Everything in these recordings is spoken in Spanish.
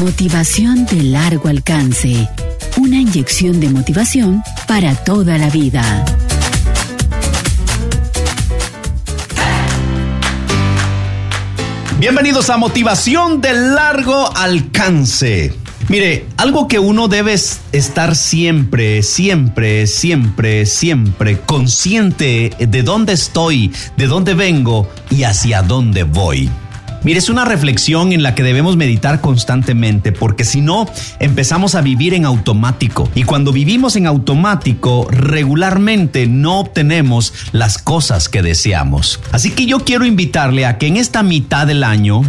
Motivación de largo alcance. Una inyección de motivación para toda la vida. Bienvenidos a Motivación de largo alcance. Mire, algo que uno debe estar siempre, siempre, siempre, siempre consciente de dónde estoy, de dónde vengo y hacia dónde voy. Mire, es una reflexión en la que debemos meditar constantemente, porque si no, empezamos a vivir en automático. Y cuando vivimos en automático, regularmente no obtenemos las cosas que deseamos. Así que yo quiero invitarle a que en esta mitad del año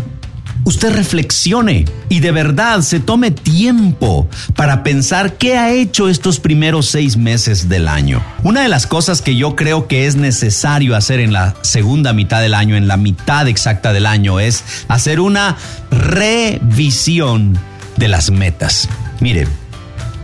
usted reflexione y de verdad se tome tiempo para pensar qué ha hecho estos primeros seis meses del año. Una de las cosas que yo creo que es necesario hacer en la segunda mitad del año, en la mitad exacta del año, es hacer una revisión de las metas. Mire,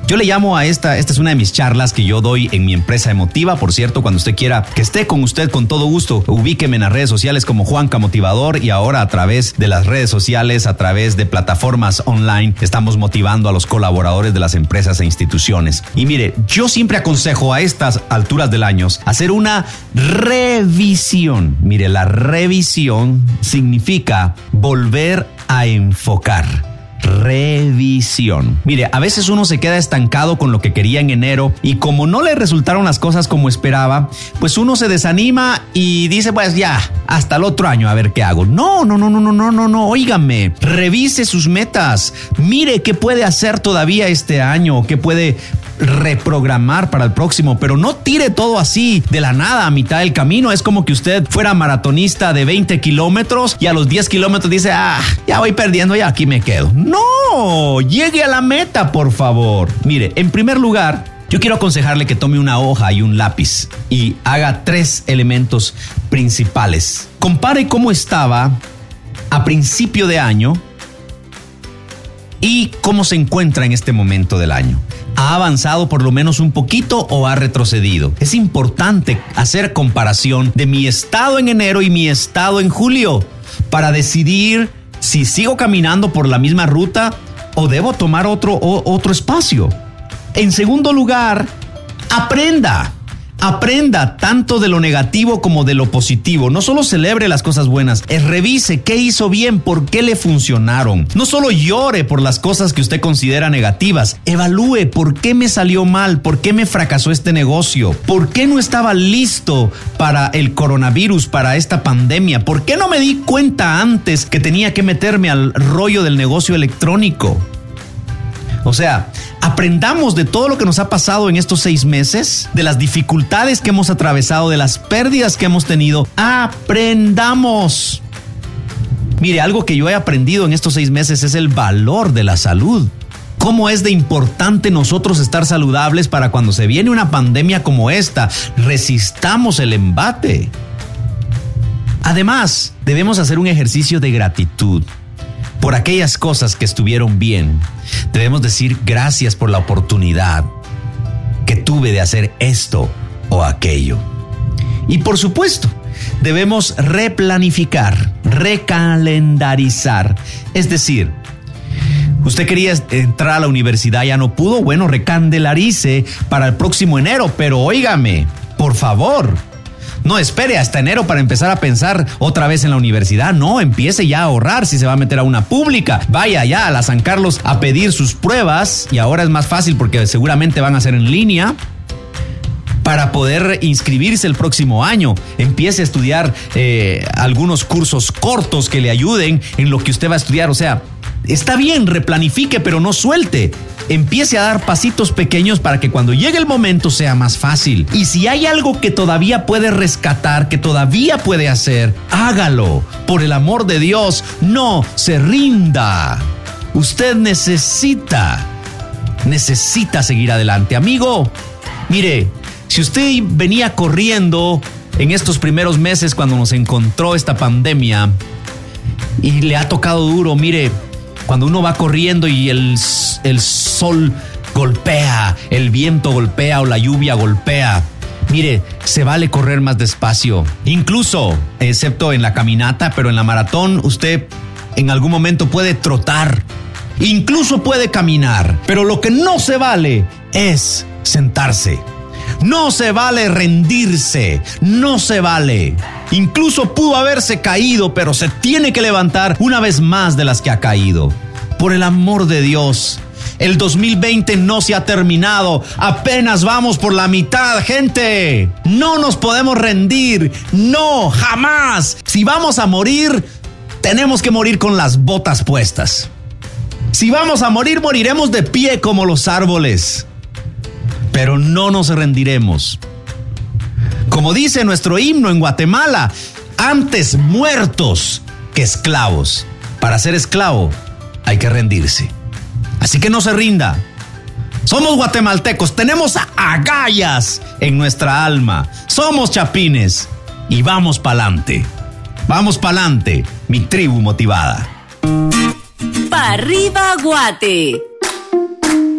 yo le llamo a esta, esta es una de mis charlas que yo doy en mi empresa emotiva. Por cierto, cuando usted quiera que esté con usted con todo gusto, ubíqueme en las redes sociales como Juanca Motivador y ahora a través de las redes sociales, a través de plataformas online, estamos motivando a los colaboradores de las empresas e instituciones. Y mire, yo siempre aconsejo a estas alturas del año hacer una revisión. Mire, la revisión significa volver a enfocar revisión. Mire, a veces uno se queda estancado con lo que quería en enero y como no le resultaron las cosas como esperaba, pues uno se desanima y dice, pues ya, hasta el otro año a ver qué hago. No, no, no, no, no, no, no, no, óigame, revise sus metas, mire qué puede hacer todavía este año, qué puede reprogramar para el próximo, pero no tire todo así de la nada a mitad del camino. Es como que usted fuera maratonista de 20 kilómetros y a los 10 kilómetros dice, ah, ya voy perdiendo, ya aquí me quedo. No, llegue a la meta, por favor. Mire, en primer lugar, yo quiero aconsejarle que tome una hoja y un lápiz y haga tres elementos principales. Compare cómo estaba a principio de año y cómo se encuentra en este momento del año. ¿Ha avanzado por lo menos un poquito o ha retrocedido? Es importante hacer comparación de mi estado en enero y mi estado en julio para decidir si sigo caminando por la misma ruta o debo tomar otro, otro espacio. En segundo lugar, aprenda. Aprenda tanto de lo negativo como de lo positivo. No solo celebre las cosas buenas, es revise qué hizo bien, por qué le funcionaron. No solo llore por las cosas que usted considera negativas, evalúe por qué me salió mal, por qué me fracasó este negocio, por qué no estaba listo para el coronavirus, para esta pandemia, por qué no me di cuenta antes que tenía que meterme al rollo del negocio electrónico. O sea, aprendamos de todo lo que nos ha pasado en estos seis meses, de las dificultades que hemos atravesado, de las pérdidas que hemos tenido. Aprendamos. Mire, algo que yo he aprendido en estos seis meses es el valor de la salud. ¿Cómo es de importante nosotros estar saludables para cuando se viene una pandemia como esta, resistamos el embate? Además, debemos hacer un ejercicio de gratitud por aquellas cosas que estuvieron bien. Debemos decir gracias por la oportunidad que tuve de hacer esto o aquello. Y por supuesto, debemos replanificar, recalendarizar. Es decir, usted quería entrar a la universidad, ya no pudo, bueno, recandelarice para el próximo enero, pero óigame, por favor, no espere hasta enero para empezar a pensar otra vez en la universidad. No, empiece ya a ahorrar si se va a meter a una pública. Vaya ya a la San Carlos a pedir sus pruebas y ahora es más fácil porque seguramente van a ser en línea para poder inscribirse el próximo año. Empiece a estudiar eh, algunos cursos cortos que le ayuden en lo que usted va a estudiar. O sea, está bien, replanifique, pero no suelte empiece a dar pasitos pequeños para que cuando llegue el momento sea más fácil. Y si hay algo que todavía puede rescatar, que todavía puede hacer, hágalo. Por el amor de Dios, no se rinda. Usted necesita, necesita seguir adelante. Amigo, mire, si usted venía corriendo en estos primeros meses cuando nos encontró esta pandemia y le ha tocado duro, mire, cuando uno va corriendo y el, el sol golpea, el viento golpea o la lluvia golpea. Mire, se vale correr más despacio. Incluso, excepto en la caminata, pero en la maratón usted en algún momento puede trotar. incluso puede caminar, pero lo que no se vale es sentarse. No se vale rendirse, no se vale. Incluso pudo haberse caído, pero se tiene que levantar una vez más de las que ha caído. Por el amor de Dios, el 2020 no se ha terminado. Apenas vamos por la mitad, gente. No nos podemos rendir. No, jamás. Si vamos a morir, tenemos que morir con las botas puestas. Si vamos a morir, moriremos de pie como los árboles. Pero no nos rendiremos. Como dice nuestro himno en Guatemala, antes muertos que esclavos. Para ser esclavo hay que rendirse. Así que no se rinda. Somos guatemaltecos, tenemos agallas en nuestra alma. Somos chapines y vamos pa'lante. Vamos pa'lante, mi tribu motivada. Pa' arriba, Guate.